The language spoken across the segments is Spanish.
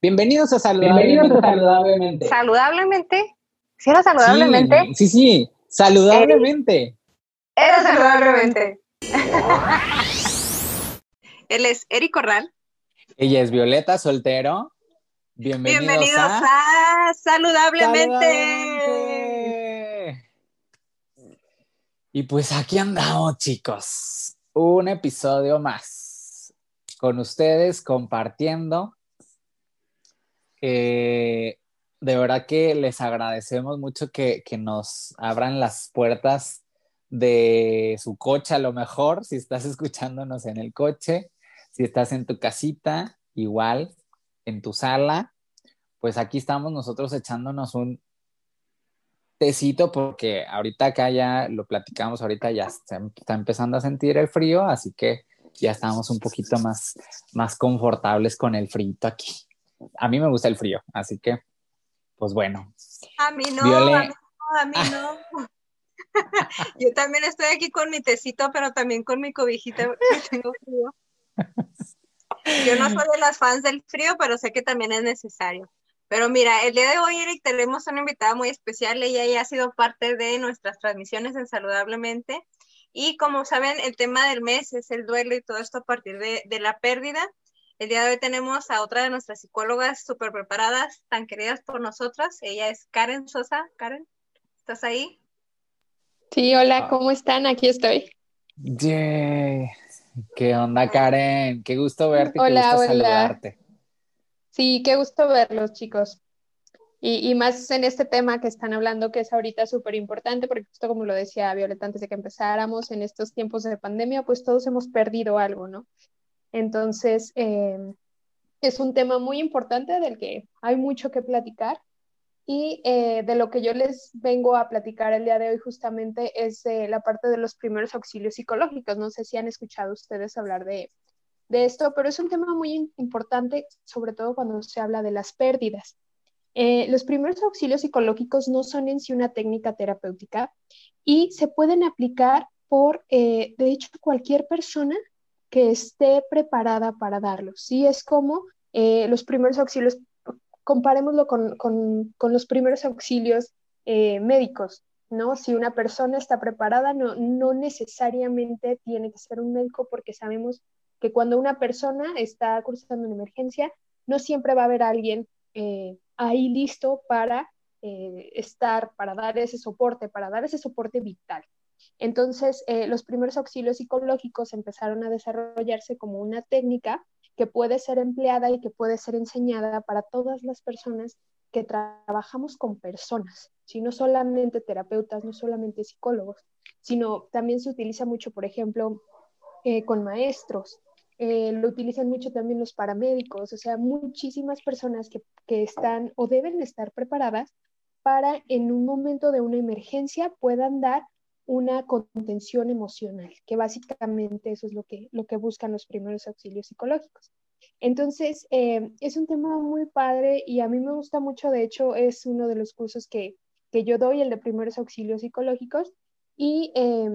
Bienvenidos a Saludablemente. Saludablemente. ¿Saludablemente? ¿Sí era saludablemente? Sí, sí, saludablemente. Era saludablemente. Él es Eric Corral. Ella es Violeta Soltero. Bienvenidos, Bienvenidos a, saludablemente. Y pues aquí andamos, chicos. Un episodio más con ustedes compartiendo. Eh, de verdad que les agradecemos mucho que, que, nos abran las puertas de su coche a lo mejor, si estás escuchándonos en el coche, si estás en tu casita, igual, en tu sala, pues aquí estamos nosotros echándonos un tecito porque ahorita acá ya lo platicamos, ahorita ya está empezando a sentir el frío, así que ya estamos un poquito más, más confortables con el frío aquí. A mí me gusta el frío, así que, pues bueno. A mí no, a mí no, a mí no. Yo también estoy aquí con mi tecito, pero también con mi cobijita, tengo frío. Yo no soy de las fans del frío, pero sé que también es necesario. Pero mira, el día de hoy, Eric, tenemos una invitada muy especial. Ella ya ha sido parte de nuestras transmisiones en Saludablemente. Y como saben, el tema del mes es el duelo y todo esto a partir de, de la pérdida. El día de hoy tenemos a otra de nuestras psicólogas súper preparadas, tan queridas por nosotras. Ella es Karen Sosa. Karen, ¿estás ahí? Sí, hola, ¿cómo están? Aquí estoy. Yeah. ¿Qué onda, Karen? Qué gusto verte. Hola, qué gusto hola. saludarte. Sí, qué gusto verlos, chicos. Y, y, más en este tema que están hablando, que es ahorita súper importante, porque justo como lo decía Violeta antes de que empezáramos, en estos tiempos de pandemia, pues todos hemos perdido algo, ¿no? Entonces, eh, es un tema muy importante del que hay mucho que platicar. Y eh, de lo que yo les vengo a platicar el día de hoy justamente es de la parte de los primeros auxilios psicológicos. No sé si han escuchado ustedes hablar de, de esto, pero es un tema muy importante, sobre todo cuando se habla de las pérdidas. Eh, los primeros auxilios psicológicos no son en sí una técnica terapéutica y se pueden aplicar por, eh, de hecho, cualquier persona que esté preparada para darlos. Sí, es como eh, los primeros auxilios, comparémoslo con, con, los primeros auxilios eh, médicos, ¿no? Si una persona está preparada, no, no necesariamente tiene que ser un médico porque sabemos que cuando una persona está cursando una emergencia, no siempre va a haber alguien eh, ahí listo para estar, para dar ese soporte, para dar ese soporte vital. Entonces, eh, los primeros auxilios psicológicos empezaron a desarrollarse como una técnica que puede ser empleada y que puede ser enseñada para todas las personas que trabajamos con personas, si no solamente terapeutas, no solamente psicólogos, sino también se utiliza mucho, por ejemplo, eh, con maestros, eh, lo utilizan mucho también los paramédicos, o sea, muchísimas personas que, que están o deben estar preparadas para en un momento de una emergencia puedan dar una contención emocional, que básicamente eso es lo que, lo que buscan los primeros auxilios psicológicos. Entonces, eh, es un tema muy padre y a mí me gusta mucho, de hecho, es uno de los cursos que, que yo doy, el de primeros auxilios psicológicos, y eh,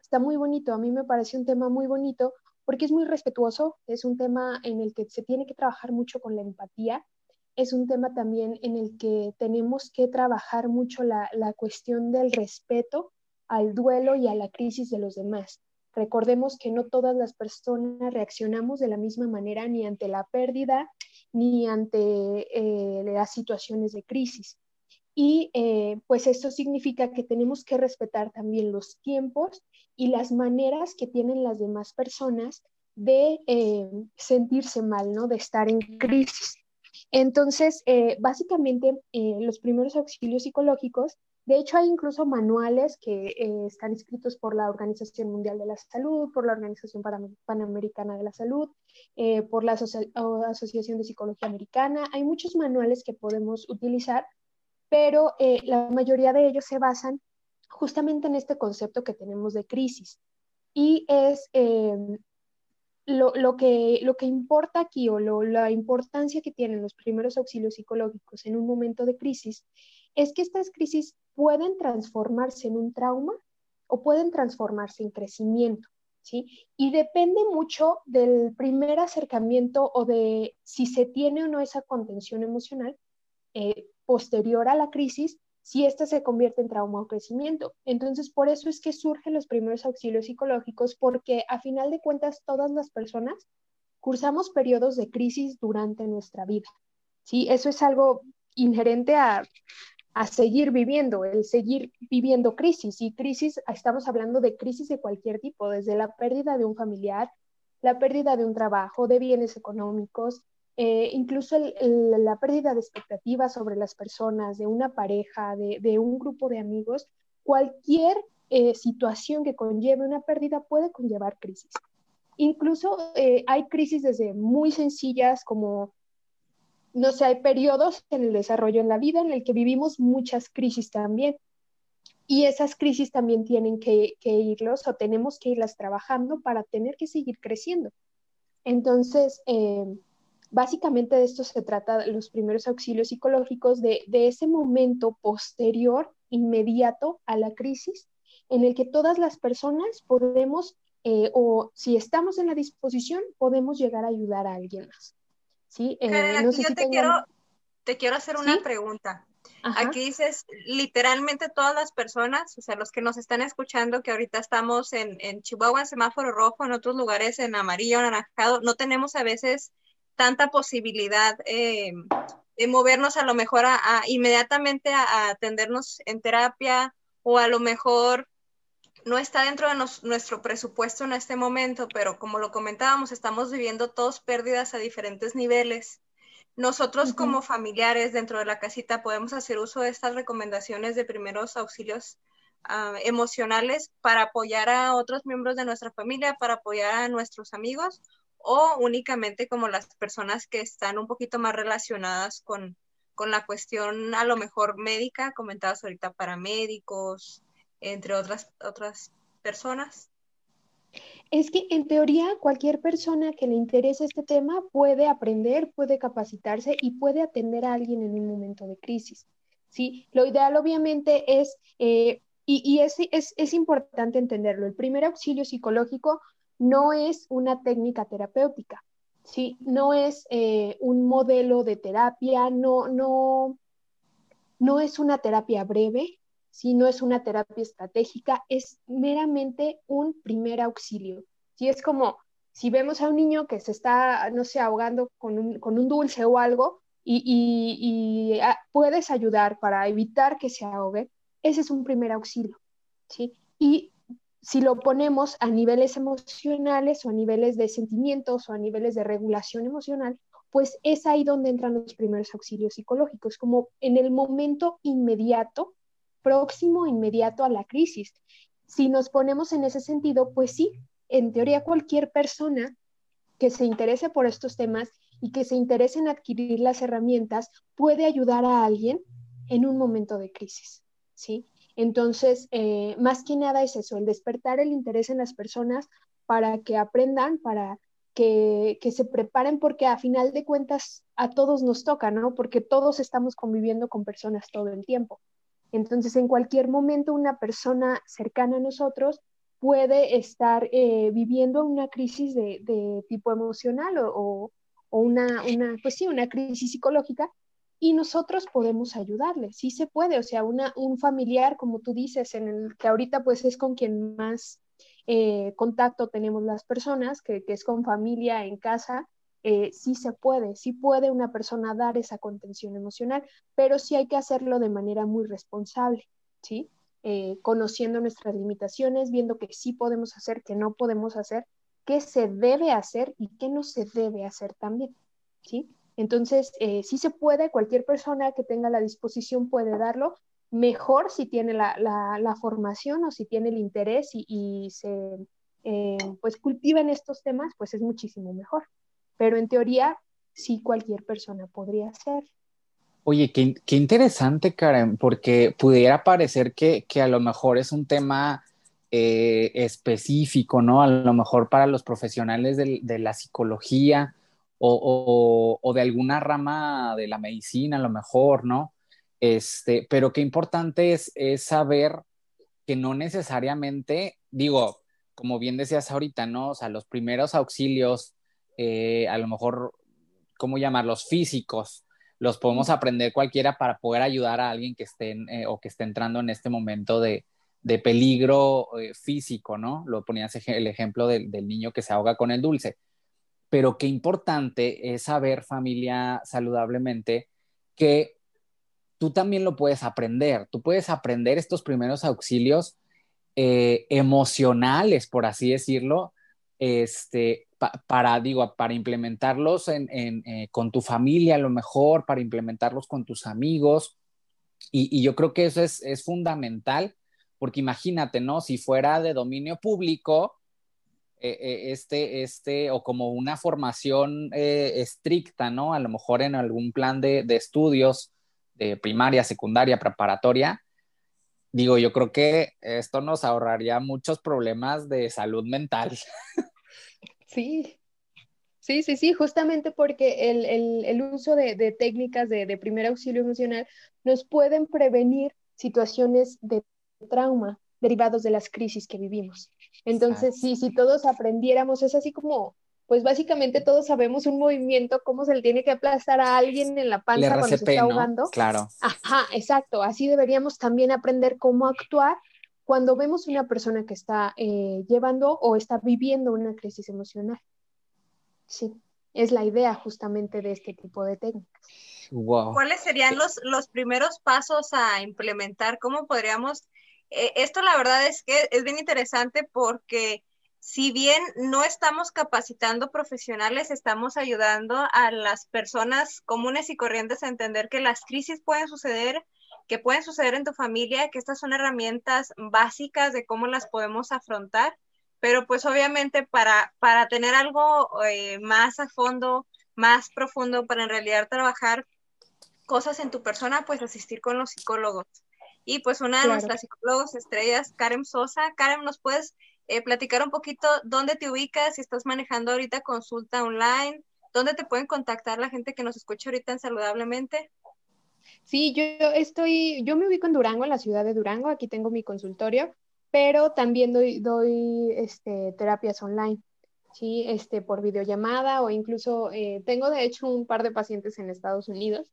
está muy bonito, a mí me parece un tema muy bonito porque es muy respetuoso, es un tema en el que se tiene que trabajar mucho con la empatía, es un tema también en el que tenemos que trabajar mucho la, la cuestión del respeto al duelo y a la crisis de los demás. Recordemos que no todas las personas reaccionamos de la misma manera ni ante la pérdida ni ante eh, las situaciones de crisis. Y eh, pues esto significa que tenemos que respetar también los tiempos y las maneras que tienen las demás personas de eh, sentirse mal, ¿no? De estar en crisis. Entonces, básicamente, los primeros auxilios psicológicos, de hecho, hay incluso manuales que eh, están escritos por la Organización Mundial de la Salud, por la Organización Panamericana de la Salud, eh, por la Asoci Asociación de Psicología Americana. Hay muchos manuales que podemos utilizar, pero eh, la mayoría de ellos se basan justamente en este concepto que tenemos de crisis. Y es em, lo, que, lo que importa aquí o la importancia que tienen los primeros auxilios psicológicos en un momento de crisis es que estas crisis pueden transformarse en un trauma o pueden transformarse en crecimiento. ¿sí? Y depende mucho del primer acercamiento o de si se tiene o no esa contención emocional eh, posterior a la crisis, si ésta se convierte en trauma o crecimiento. Entonces, por eso es que surgen los primeros auxilios psicológicos, porque a final de cuentas todas las personas cursamos periodos de crisis durante nuestra vida. ¿sí? Eso es algo inherente a, a seguir viviendo, el seguir viviendo crisis. Y crisis, estamos hablando de crisis de cualquier tipo, desde la pérdida de un familiar, la pérdida de un trabajo, de bienes económicos, eh, incluso la pérdida de expectativas sobre las personas, de una pareja, de, un grupo de amigos, cualquier eh, situación que conlleve una pérdida puede conllevar crisis. Incluso eh, hay crisis desde muy sencillas como, no sé, hay periodos en el desarrollo en la vida en el que vivimos muchas crisis también. Y esas crisis también tienen que, que irlos o tenemos que irlas trabajando para tener que seguir creciendo. Entonces, Básicamente de esto se trata los primeros auxilios psicológicos de, ese momento posterior, inmediato a la crisis, en el que todas las personas podemos, eh, o si estamos en la disposición, podemos llegar a ayudar a alguien más. ¿Sí? Eh, yo te, quiero, te quiero hacer una pregunta. Aquí dices literalmente todas las personas, o sea, los que nos están escuchando, que ahorita estamos en, en Chihuahua en semáforo rojo, en otros lugares en amarillo, anaranjado, no tenemos a veces tanta posibilidad eh, de movernos a lo mejor a, inmediatamente a, atendernos en terapia o a lo mejor no está dentro de nuestro presupuesto en este momento, pero como lo comentábamos, estamos viviendo todos pérdidas a diferentes niveles. Nosotros como familiares dentro de la casita podemos hacer uso de estas recomendaciones de primeros auxilios ah, emocionales para apoyar a otros miembros de nuestra familia, para apoyar a nuestros amigos o únicamente como las personas que están un poquito más relacionadas con, la cuestión a lo mejor médica, comentadas ahorita paramédicos, entre otras, otras personas? Es que en teoría cualquier persona que le interese este tema puede aprender, puede capacitarse y puede atender a alguien en un momento de crisis. ¿sí? Lo ideal obviamente es, eh, y, y es, es, es, importante entenderlo, el primer auxilio psicológico no es una técnica terapéutica, ¿sí? No es eh, un modelo de terapia, no, no, no es una terapia breve, ¿sí? No es una terapia estratégica, es meramente un primer auxilio, ¿sí? Es como si vemos a un niño que se está, no sé, ahogando con un, dulce o algo y, ah, puedes ayudar para evitar que se ahogue, ese es un primer auxilio, ¿sí? Y si lo ponemos a niveles emocionales o a niveles de sentimientos o a niveles de regulación emocional, pues es ahí donde entran los primeros auxilios psicológicos, como en el momento inmediato, próximo, inmediato a la crisis. Si nos ponemos en ese sentido, pues sí, en teoría cualquier persona que se interese por estos temas y que se interese en adquirir las herramientas puede ayudar a alguien en un momento de crisis, ¿sí? Entonces, eh, más que nada es eso, el despertar el interés en las personas para que aprendan, para que, se preparen, porque a final de cuentas a todos nos toca, ¿no? Porque todos estamos conviviendo con personas todo el tiempo. Entonces, en cualquier momento una persona cercana a nosotros puede estar eh, viviendo una crisis de, tipo emocional o, una, pues sí, una crisis psicológica y nosotros podemos ayudarle, sí se puede, o sea, un familiar, como tú dices, en el que ahorita pues es con quien más eh, contacto tenemos las personas, que, es con familia en casa, eh, sí se puede, sí puede una persona dar esa contención emocional, pero sí hay que hacerlo de manera muy responsable, ¿sí? Eh, conociendo nuestras limitaciones, viendo que sí podemos hacer, que no podemos hacer, qué se debe hacer y qué no se debe hacer también, ¿sí? Entonces, eh, sí se puede, cualquier persona que tenga la disposición puede darlo, mejor si tiene la, formación o si tiene el interés y, se eh, pues cultiva en estos temas, pues es muchísimo mejor. Pero en teoría, sí cualquier persona podría hacer. Oye, qué, interesante, Karen, porque pudiera parecer que, a lo mejor es un tema eh, específico, ¿no? A lo mejor para los profesionales de la psicología o, de alguna rama de la medicina, a lo mejor, ¿no? Este, pero qué importante es, saber que no necesariamente, digo, como bien decías ahorita, ¿no? O sea, los primeros auxilios, eh, a lo mejor, ¿cómo llamarlos? Físicos, los podemos aprender cualquiera para poder ayudar a alguien que esté eh, o que esté entrando en este momento de, peligro eh, físico, ¿no? Lo ponías el ejemplo del, del niño que se ahoga con el dulce. Pero qué importante es saber, familia, saludablemente, que tú también lo puedes aprender. Tú puedes aprender estos primeros auxilios eh, emocionales, por así decirlo, este, para, digo, para implementarlos eh, con tu familia a lo mejor, para implementarlos con tus amigos. Y, yo creo que eso es, fundamental, porque imagínate, ¿no? Si fuera de dominio público, eh, este, este, o como una formación estricta, ¿no? A lo mejor en algún plan de, de estudios de primaria, secundaria, preparatoria, digo, yo creo que esto nos ahorraría muchos problemas de salud mental. Sí, sí, sí, sí, justamente porque el, uso de, técnicas de, primer auxilio emocional nos pueden prevenir situaciones de trauma derivados de las crisis que vivimos. Entonces, sí, si todos aprendiéramos, es así como pues básicamente todos sabemos un movimiento, cómo se le tiene que aplastar a alguien en la panza cuando se está ahogando. Claro. Ajá, exacto. Así deberíamos también aprender cómo actuar cuando vemos una persona que está eh, llevando o está viviendo una crisis emocional. Sí, es la idea justamente de este tipo de técnicas. Wow. ¿Cuáles serían los, los primeros pasos a implementar? ¿Cómo podríamos? Eh, esto la verdad es que es bien interesante porque si bien no estamos capacitando profesionales, estamos ayudando a las personas comunes y corrientes a entender que las crisis pueden suceder, que pueden suceder en tu familia, que estas son herramientas básicas de cómo las podemos afrontar, pero pues obviamente para, para tener algo eh, más a fondo, más profundo, para en realidad trabajar cosas en tu persona, pues asistir con los psicólogos. Y pues una de nuestras psicólogos estrellas, Karen Sosa. Karen, ¿nos puedes eh, platicar un poquito dónde te ubicas, si estás manejando ahorita consulta online, dónde te pueden contactar la gente que nos escucha ahorita en Saludablemente. Sí, yo estoy, yo me ubico en Durango, en la ciudad de Durango, aquí tengo mi consultorio, pero también doy, doy este, terapias online, ¿sí? Este, por videollamada o incluso eh, tengo de hecho un par de pacientes en Estados Unidos,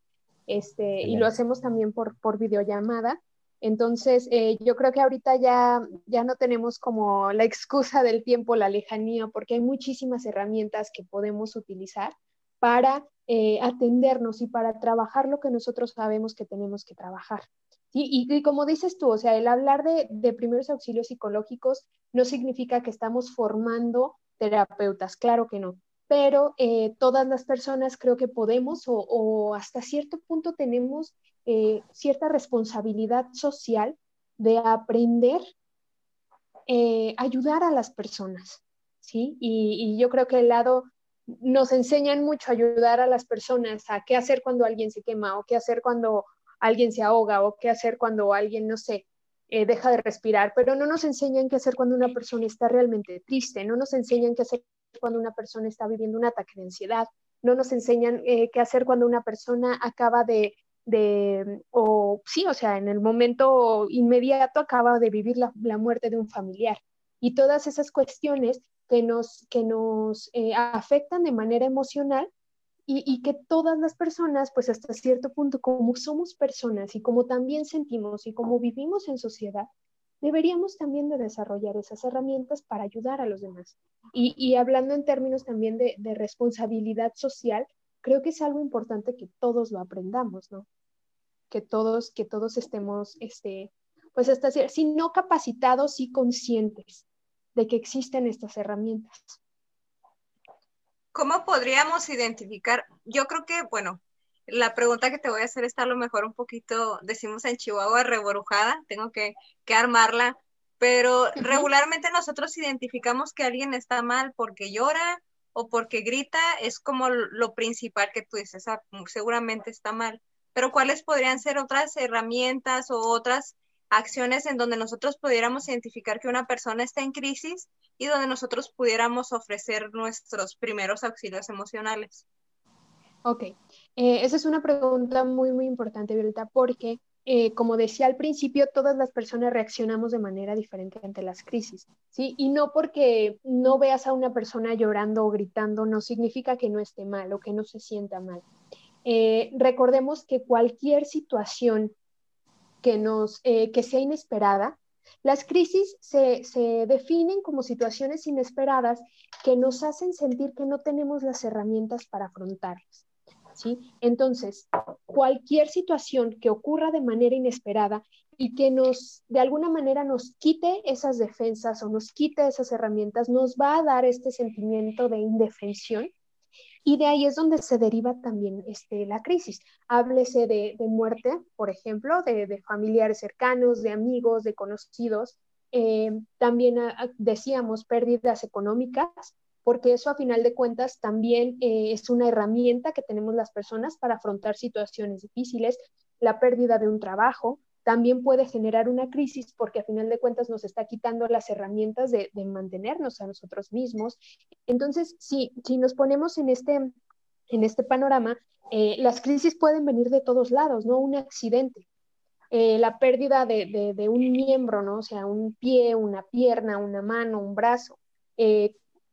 este, y lo hacemos también por, por videollamada. Entonces, eh, yo creo que ahorita ya, ya no tenemos como la excusa del tiempo, la lejanía, porque hay muchísimas herramientas que podemos utilizar para eh, atendernos y para trabajar lo que nosotros sabemos que tenemos que trabajar. Y, como dices tú, o sea, el hablar de, de, primeros auxilios psicológicos no significa que estamos formando terapeutas, claro que no, pero eh, todas las personas creo que podemos o, o hasta cierto punto tenemos eh, cierta responsabilidad social de aprender eh, ayudar a las personas, ¿sí? Y, yo creo que el lado nos enseñan mucho a ayudar a las personas a qué hacer cuando alguien se quema o qué hacer cuando alguien se ahoga o qué hacer cuando alguien, no sé, eh, deja de respirar, pero no nos enseñan qué hacer cuando una persona está realmente triste, no nos enseñan qué hacer cuando una persona está viviendo un ataque de ansiedad, no nos enseñan qué hacer cuando una persona acaba de de, o sí, o sea, en el momento inmediato acaba de vivir la, muerte de un familiar. Y todas esas cuestiones que nos, que nos eh, afectan de manera emocional y, y, que todas las personas, pues hasta cierto punto, como somos personas y como también sentimos y como vivimos en sociedad, deberíamos también de desarrollar esas herramientas para ayudar a los demás. Y, y hablando en términos también de, de responsabilidad social, creo que es algo importante que todos lo aprendamos, ¿no? que todos, que todos estemos, este, pues hasta si no capacitados, sí conscientes de que existen estas herramientas. ¿Cómo podríamos identificar? Yo creo que, bueno, la pregunta que te voy a hacer está a lo mejor un poquito, decimos en Chihuahua, reborujada, tengo que, que armarla, pero regularmente nosotros identificamos que alguien está mal porque llora o porque grita, es como lo principal que tú dices, ah, seguramente está mal pero ¿cuáles podrían ser otras herramientas o otras acciones en donde nosotros pudiéramos identificar que una persona está en crisis y donde nosotros pudiéramos ofrecer nuestros primeros auxilios emocionales? Ok, eh, esa es una pregunta muy, muy importante, Violeta, porque eh, como decía al principio, todas las personas reaccionamos de manera diferente ante las crisis, ¿sí? Y no porque no veas a una persona llorando o gritando, no significa que no esté mal o que no se sienta mal. Eh, recordemos que cualquier situación que, nos, eh, que sea inesperada, las crisis se, se, definen como situaciones inesperadas que nos hacen sentir que no tenemos las herramientas para afrontarlas. Entonces, cualquier situación que ocurra de manera inesperada y que nos, de alguna manera, nos quite esas defensas o nos quite esas herramientas, nos va a dar este sentimiento de indefensión y de ahí es donde se deriva también este, la crisis. Háblese de, muerte, por ejemplo, de, familiares cercanos, de amigos, de conocidos. Eh, también ah, ah, decíamos pérdidas económicas, porque eso a final de cuentas también eh, es una herramienta que tenemos las personas para afrontar situaciones difíciles, la pérdida de un trabajo, también puede generar una crisis porque a final de cuentas nos está quitando las herramientas de, mantenernos a nosotros mismos. Entonces, si, si nos ponemos en este, en este panorama, eh, las crisis pueden venir de todos lados, ¿no? Un accidente, eh, la pérdida de, de, un miembro, ¿no? O sea, un pie, una pierna, una mano, un brazo,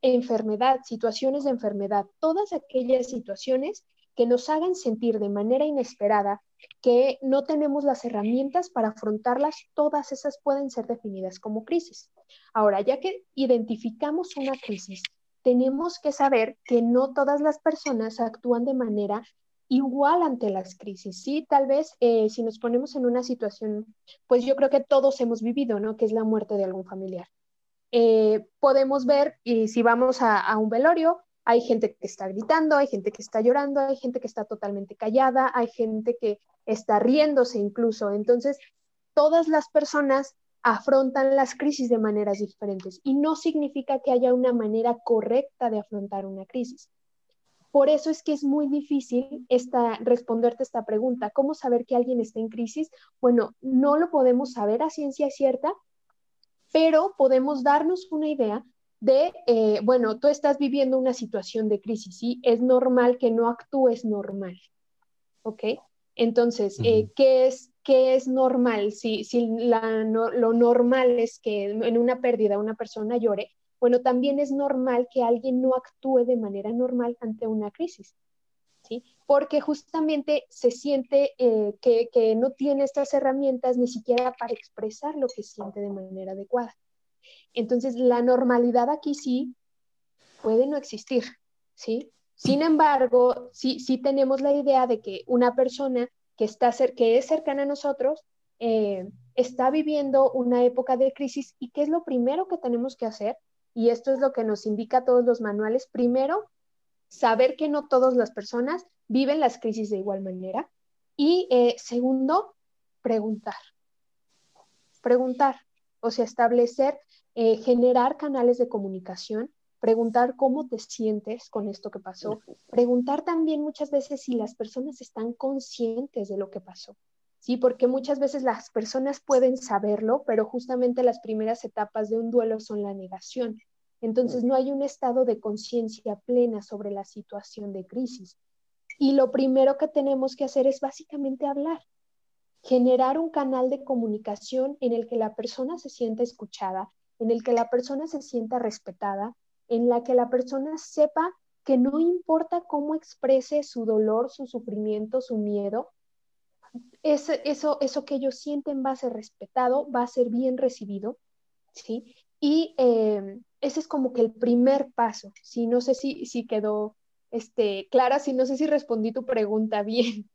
enfermedad, situaciones de enfermedad, todas aquellas situaciones que nos hagan sentir de manera inesperada que no tenemos las herramientas para afrontarlas, todas esas pueden ser definidas como crisis. Ahora, ya que identificamos una crisis, tenemos que saber que no todas las personas actúan de manera igual ante las crisis, ¿sí? Tal vez eh, si nos ponemos en una situación, pues yo creo que todos hemos vivido, ¿no? Que es la muerte de algún familiar. Eh, podemos ver, y si vamos a, un velorio, hay gente que está gritando, hay gente que está llorando, hay gente que está totalmente callada, hay gente que está riéndose incluso. Entonces, todas las personas afrontan las crisis de maneras diferentes y no significa que haya una manera correcta de afrontar una crisis. Por eso es que es muy difícil esta, responderte esta pregunta, ¿cómo saber que alguien está en crisis? Bueno, no lo podemos saber a ciencia cierta, pero podemos darnos una idea de, eh, bueno, tú estás viviendo una situación de crisis, ¿sí? Es normal que no actúes normal, ¿ok? Entonces, eh, ¿qué, es, ¿qué es normal? Si, si lo normal es que en una pérdida una persona llore, bueno, también es normal que alguien no actúe de manera normal ante una crisis, ¿sí? porque justamente se siente eh, que, no tiene estas herramientas ni siquiera para expresar lo que siente de manera adecuada. Entonces, la normalidad aquí sí puede no existir, ¿sí? Sin embargo, sí, sí tenemos la idea de que una persona que, está que es cercana a nosotros eh, está viviendo una época de crisis y qué es lo primero que tenemos que hacer, y esto es lo que nos indica todos los manuales, primero, saber que no todas las personas viven las crisis de igual manera. Y eh, segundo, preguntar. Preguntar, o sea, establecer, eh, generar canales de comunicación, preguntar cómo te sientes con esto que pasó, preguntar también muchas veces si las personas están conscientes de lo que pasó. Sí, porque muchas veces las personas pueden saberlo, pero justamente las primeras etapas de un duelo son la negación. Entonces no hay un estado de conciencia plena sobre la situación de crisis. Y lo primero que tenemos que hacer es básicamente hablar, generar un canal de comunicación en el que la persona se sienta escuchada, en el que la persona se sienta respetada, en la que la persona sepa que no importa cómo exprese su dolor, su sufrimiento, su miedo, eso, eso, eso que ellos sienten va a ser respetado, va a ser bien recibido, ¿sí? Y eh, ese es como que el primer paso, ¿sí? No sé si, si quedó este, Clara, si no sé si respondí tu pregunta bien.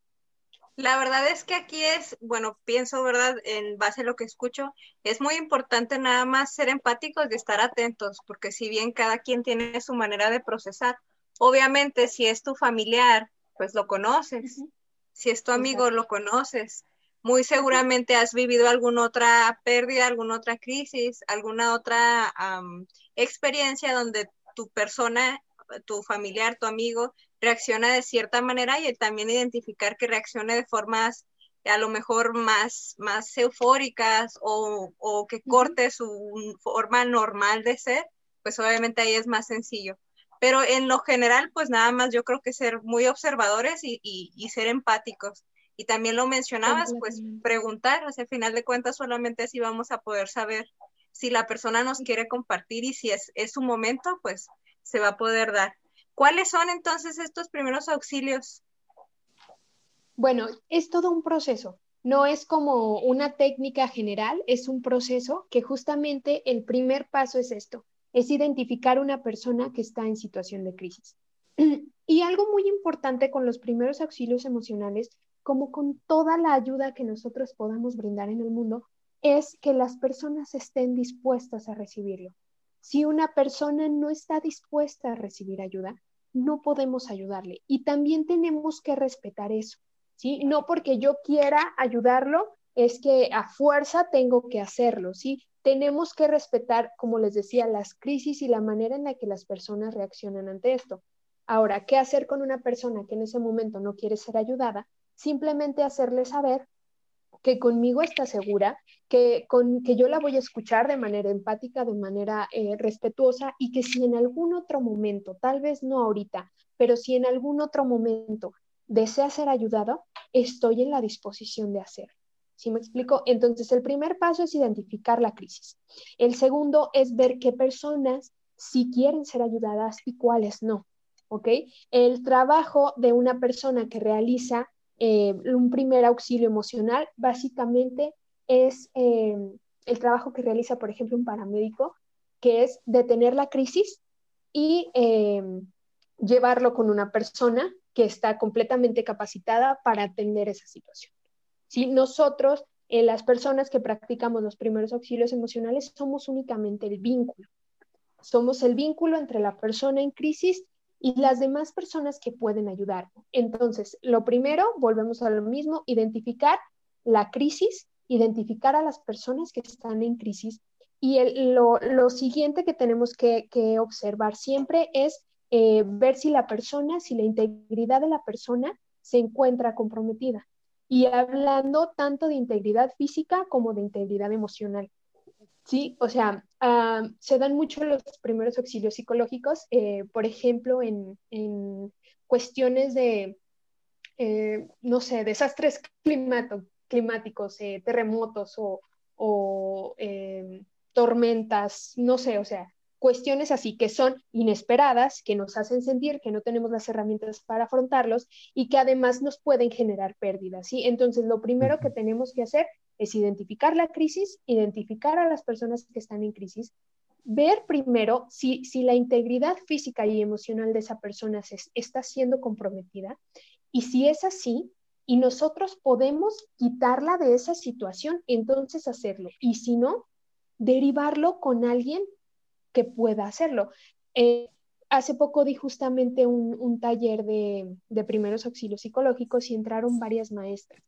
La verdad es que aquí es, bueno, pienso, ¿verdad? En base a lo que escucho, es muy importante nada más ser empáticos y estar atentos, porque si bien cada quien tiene su manera de procesar, obviamente si es tu familiar, pues lo conoces. Si es tu amigo, lo conoces. Muy seguramente has vivido alguna otra pérdida, alguna otra crisis, alguna otra experiencia donde tu persona tu familiar, tu amigo, reacciona de cierta manera y también identificar que reaccione de formas a lo mejor más, más eufóricas o, o que corte su forma normal de ser, pues obviamente ahí es más sencillo. Pero en lo general, pues nada más yo creo que ser muy observadores y, y, y ser empáticos. Y también lo mencionabas, pues preguntar, o sea, al final de cuentas solamente así vamos a poder saber si la persona nos quiere compartir y si es, es su momento, pues se va a poder dar. ¿Cuáles son entonces estos primeros auxilios? Bueno, es todo un proceso. No es como una técnica general, es un proceso que justamente el primer paso es esto, es identificar una persona que está en situación de crisis. Y algo muy importante con los primeros auxilios emocionales, como con toda la ayuda que nosotros podamos brindar en el mundo, es que las personas estén dispuestas a recibirlo. Si una persona no está dispuesta a recibir ayuda, no podemos ayudarle. Y también tenemos que respetar eso. ¿sí? No porque yo quiera ayudarlo, es que a fuerza tengo que hacerlo, ¿sí? Tenemos que respetar, como les decía, las crisis y la manera en la que las personas reaccionan ante esto. Ahora, ¿qué hacer con una persona que en ese momento no quiere ser ayudada? Simplemente hacerle saber que conmigo está segura, que, con, que yo la voy a escuchar de manera empática, de manera eh, respetuosa y que si en algún otro momento, tal vez no ahorita, pero si en algún otro momento desea ser ayudado, estoy en la disposición de hacer. ¿Sí me explico? Entonces, el primer paso es identificar la crisis. El segundo es ver qué personas sí quieren ser ayudadas y cuáles no. ¿Ok? El trabajo de una persona que realiza eh, un primer auxilio emocional básicamente es eh, el trabajo que realiza, por ejemplo, un paramédico, que es detener la crisis y eh, llevarlo con una persona que está completamente capacitada para atender esa situación. Si nosotros, eh, las personas que practicamos los primeros auxilios emocionales, somos únicamente el vínculo. Somos el vínculo entre la persona en crisis y las demás personas que pueden ayudar. Entonces, lo primero, volvemos a lo mismo, identificar la crisis, identificar a las personas que están en crisis. Y lo, siguiente que tenemos que, que observar siempre es eh, ver si la persona, si la integridad de la persona se encuentra comprometida. Y hablando tanto de integridad física como de integridad emocional. Sí, o sea, ah, se dan mucho los primeros auxilios psicológicos, eh, por ejemplo, en, cuestiones de, eh, no sé, desastres climáticos, terremotos o, o tormentas, no sé, o sea, cuestiones así que son inesperadas, que nos hacen sentir que no tenemos las herramientas para afrontarlos y que además nos pueden generar pérdidas. ¿sí? Entonces, lo primero que tenemos que hacer es identificar la crisis, identificar a las personas que están en crisis, ver primero si, si la integridad física y emocional de esa persona se, está siendo comprometida y si es así, y nosotros podemos quitarla de esa situación, entonces hacerlo. Y si no, derivarlo con alguien que pueda hacerlo. Eh, hace poco di justamente un, taller de, primeros auxilios psicológicos y entraron varias maestras.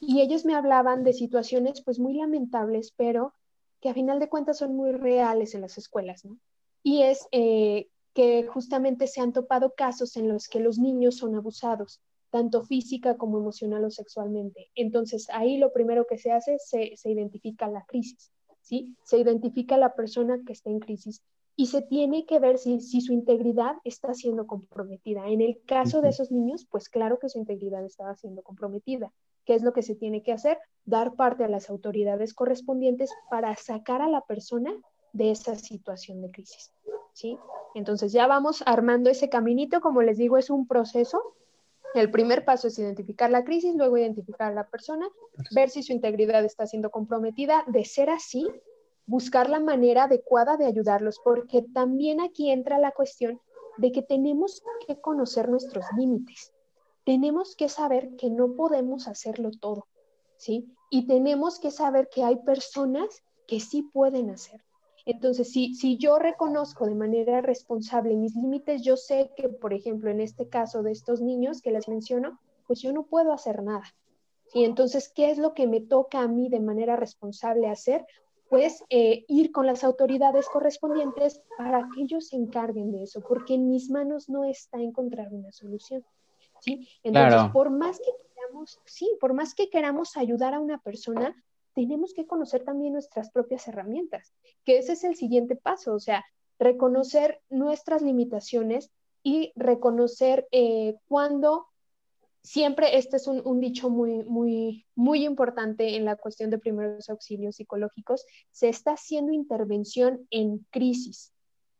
Y ellos me hablaban de situaciones pues muy lamentables, pero que a final de cuentas son muy reales en las escuelas, ¿no? Y es eh, que justamente se han topado casos en los que los niños son abusados, tanto física como emocional o sexualmente. Entonces ahí lo primero que se hace, se, se identifica la crisis. ¿sí? Se identifica la persona que está en crisis y se tiene que ver si, su integridad está siendo comprometida. En el caso de esos niños, pues claro que su integridad estaba siendo comprometida. ¿Qué es lo que se tiene que hacer? Dar parte a las autoridades correspondientes para sacar a la persona de esa situación de crisis. ¿sí? Entonces ya vamos armando ese caminito, como les digo, es un proceso el primer paso es identificar la crisis, luego identificar a la persona, ver si su integridad está siendo comprometida. De ser así, buscar la manera adecuada de ayudarlos, porque también aquí entra la cuestión de que tenemos que conocer nuestros límites. Tenemos que saber que no podemos hacerlo todo, ¿sí? Y tenemos que saber que hay personas que sí pueden hacer. Entonces, si, si yo reconozco de manera responsable mis límites, yo sé que, por ejemplo, en este caso de estos niños que les menciono, pues yo no puedo hacer nada. Y entonces, ¿qué es lo que me toca a mí de manera responsable hacer? Pues eh, ir con las autoridades correspondientes para que ellos se encarguen de eso, porque en mis manos no está encontrar una solución. ¿Sí? Entonces, por más que queramos, sí, por más que queramos ayudar a una persona, tenemos que conocer también nuestras propias herramientas, que ese es el siguiente paso, o sea, reconocer nuestras limitaciones y reconocer eh, cuándo siempre este es un, dicho muy, muy, muy importante en la cuestión de primeros auxilios psicológicos, se está haciendo intervención en crisis,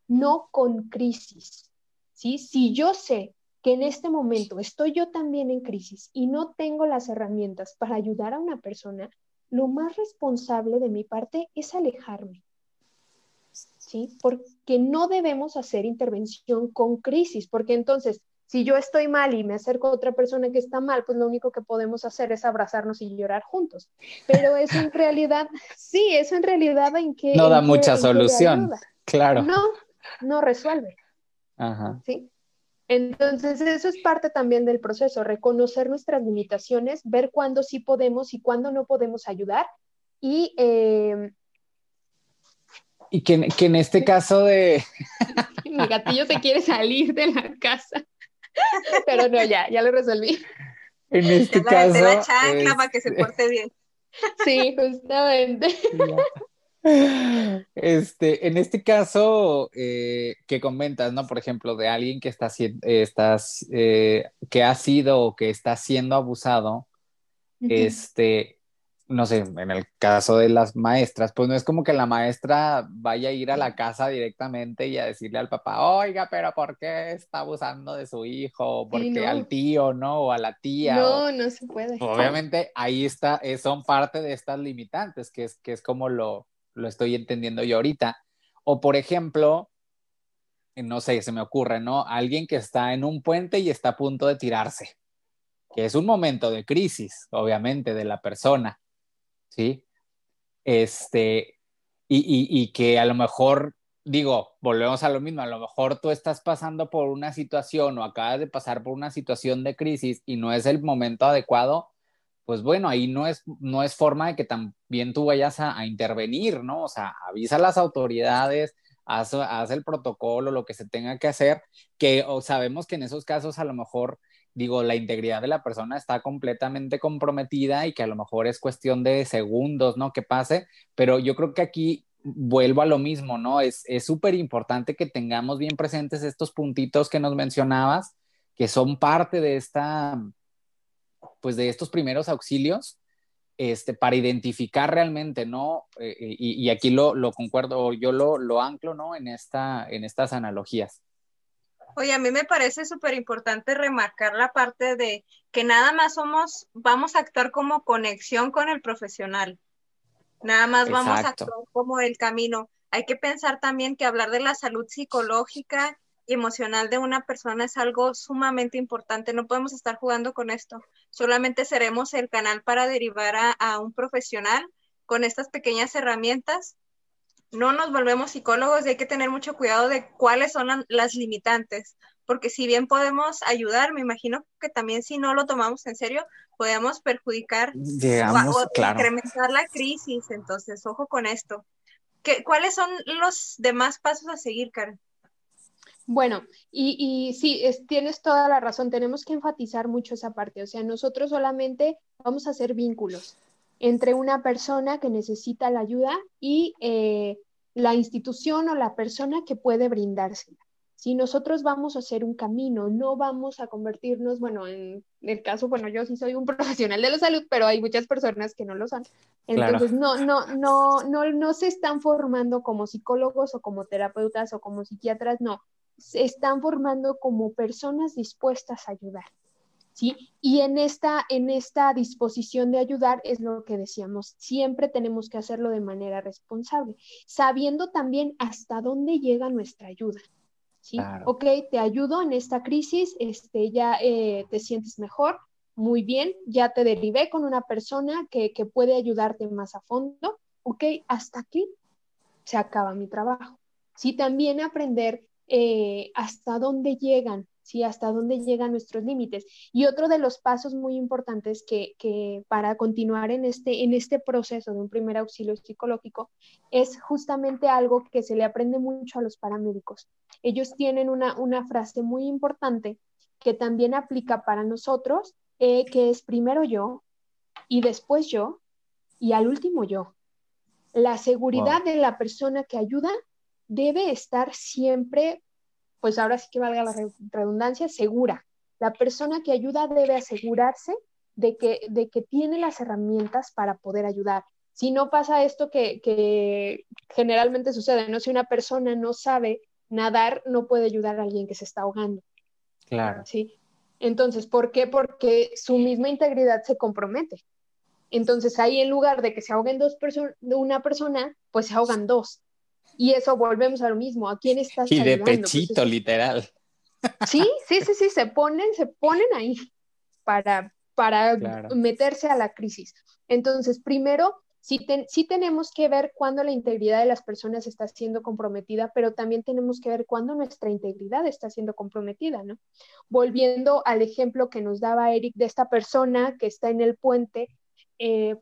no con crisis. ¿sí? Si yo sé que en este momento estoy yo también en crisis y no tengo las herramientas para ayudar a una persona, lo más responsable de mi parte es alejarme. ¿Sí? Porque no debemos hacer intervención con crisis, porque entonces si yo estoy mal y me acerco a otra persona que está mal, pues lo único que podemos hacer es abrazarnos y llorar juntos. Pero eso en realidad, sí, eso en realidad en que... No da mucha solución, claro. No, no resuelve. Ajá. ¿Sí? Entonces, eso es parte también del proceso, reconocer nuestras limitaciones, ver cuándo sí podemos y cuándo no podemos ayudar. Y, eh, y que, que, en este caso de... Mi gatillo se quiere salir de la casa. Pero no, ya, ya lo resolví. En este caso. la chancla para que se porte bien. Sí, justamente. Este, en este caso eh, que comentas, ¿no? Por ejemplo, de alguien que está estás, eh, que ha sido o que está siendo abusado, este, no sé, en el caso de las maestras, pues no es como que la maestra vaya a ir a la casa directamente y a decirle al papá, oiga, pero ¿por qué está abusando de su hijo? ¿Por qué al tío, no? O a la tía. No, no se puede. Obviamente ahí está, eh, son parte de estas limitantes, que es, que es como lo, lo estoy entendiendo yo ahorita. O por ejemplo, no sé, se me ocurre, ¿no? Alguien que está en un puente y está a punto de tirarse, que es un momento de crisis, obviamente, de la persona ¿sí? Este, y, que a lo mejor, digo, volvemos a lo mismo, a lo mejor tú estás pasando por una situación o acabas de pasar por una situación de crisis y no es el momento adecuado, pues bueno, ahí no es, no es forma de que también tú vayas a, intervenir, ¿no? O sea, avisa a las autoridades, haz, haz, el protocolo, lo que se tenga que hacer, que sabemos que en esos casos a lo mejor digo, la integridad de la persona está completamente comprometida y que a lo mejor es cuestión de segundos, ¿no? Que pase, pero yo creo que aquí vuelvo a lo mismo, ¿no? Es súper importante que tengamos bien presentes estos puntitos que nos mencionabas, que son parte de esta, pues de estos primeros auxilios, este, para identificar realmente, ¿no? Eh, y, aquí lo, lo concuerdo, yo lo, lo anclo, ¿no? En, esta, en estas analogías. Oye, a mí me parece súper importante remarcar la parte de que nada más somos, vamos a actuar como conexión con el profesional. Nada más vamos a actuar como el camino. Hay que pensar también que hablar de la salud psicológica emocional de una persona es algo sumamente importante. No podemos estar jugando con esto. Solamente seremos el canal para derivar a, a un profesional con estas pequeñas herramientas no nos volvemos psicólogos y hay que tener mucho cuidado de cuáles son las limitantes, porque si bien podemos ayudar, me imagino que también si no lo tomamos en serio, podemos perjudicar o, incrementar la crisis. Entonces, ojo con esto. ¿Qué, ¿Cuáles son los demás pasos a seguir, Karen? Bueno, y, y sí, tienes toda la razón, tenemos que enfatizar mucho esa parte, o sea, nosotros solamente vamos a hacer vínculos entre una persona que necesita la ayuda y eh, la institución o la persona que puede brindársela. Si nosotros vamos a hacer un camino, no vamos a convertirnos, bueno, en el caso, bueno, yo sí soy un profesional de la salud, pero hay muchas personas que no lo son. Entonces, no, no, no, no, no se están formando como psicólogos o como terapeutas o como psiquiatras, no, se están formando como personas dispuestas a ayudar. ¿sí? Y en esta, en esta disposición de ayudar es lo que decíamos, siempre tenemos que hacerlo de manera responsable, sabiendo también hasta dónde llega nuestra ayuda. ¿sí? Ok, te ayudo en esta crisis, este, ya eh, te sientes mejor, muy bien, ya te derivé con una persona que, puede ayudarte más a fondo, ok, hasta aquí se acaba mi trabajo. Sí, también aprender eh, hasta dónde llegan ¿sí? Hasta dónde llegan nuestros límites. Y otro de los pasos muy importantes que, para continuar en este, en este proceso de un primer auxilio psicológico es justamente algo que se le aprende mucho a los paramédicos. Ellos tienen una, frase muy importante que también aplica para nosotros, eh, que es primero yo y después yo y al último yo. La seguridad de la persona que ayuda debe estar siempre pues ahora sí que valga la redundancia, segura, La persona que ayuda debe asegurarse de que, de que tiene las herramientas para poder ayudar. Si no pasa esto que, que generalmente sucede, ¿no? Si una persona no sabe nadar, no puede ayudar a alguien que se está ahogando. Claro. ¿Sí? Entonces, ¿por qué? Porque su misma integridad se compromete. Entonces, ahí en lugar de que se ahoguen dos personas, una persona, pues se ahogan dos. Y eso volvemos a lo mismo. ¿A quién estás Y de pues pechito, literal. Sí, sí, sí, sí, se ponen, se ponen ahí para, para meterse a la crisis. Entonces, primero, sí, sí, tenemos que ver cuándo la integridad de las personas está siendo comprometida, pero también tenemos que ver cuándo nuestra integridad está siendo comprometida, ¿no? Volviendo al ejemplo que nos daba Eric de esta persona que está en el puente, eh,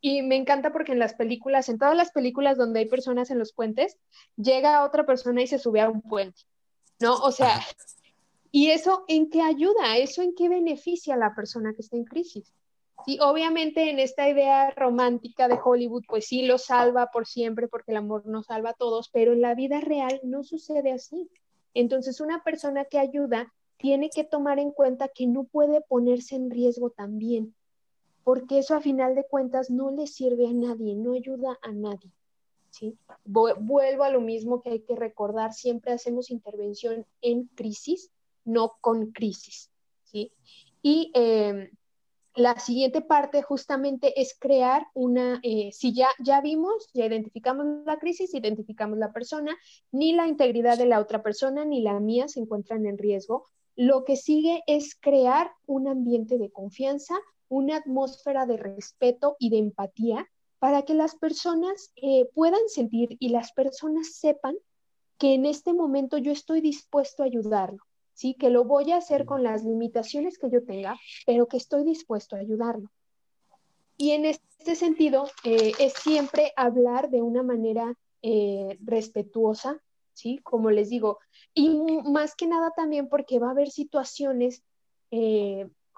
y me encanta porque en las películas, en todas las películas donde hay personas en los puentes, llega otra persona y se sube a un puente, ¿no? O sea, ¿y eso en qué ayuda? ¿Eso en qué beneficia a la persona que está en crisis? Sí, obviamente en esta idea romántica de Hollywood, pues sí lo salva por siempre porque el amor nos salva a todos, pero en la vida real no sucede así. Entonces, una persona que ayuda tiene que tomar en cuenta que no puede ponerse en riesgo también porque eso a final de cuentas no le sirve a nadie, no ayuda a nadie. ¿sí? Vuelvo a lo mismo que hay que recordar, siempre hacemos intervención en crisis, no con crisis. ¿sí? Y em, la siguiente parte justamente es crear una, eh, si ya, ya vimos, ya identificamos la crisis, identificamos la persona, ni la integridad de la otra persona ni la mía se encuentran en riesgo. Lo que sigue es crear un ambiente de confianza, una atmósfera de respeto y de empatía para que las personas eh, puedan sentir y las personas sepan que en este momento yo estoy dispuesto a ayudarlo, ¿sí? Que lo voy a hacer con las limitaciones que yo tenga, pero que estoy dispuesto a ayudarlo. Y en este sentido, eh, es siempre hablar de una manera eh, respetuosa, ¿sí? Como les digo, y más que nada también porque va a haber situaciones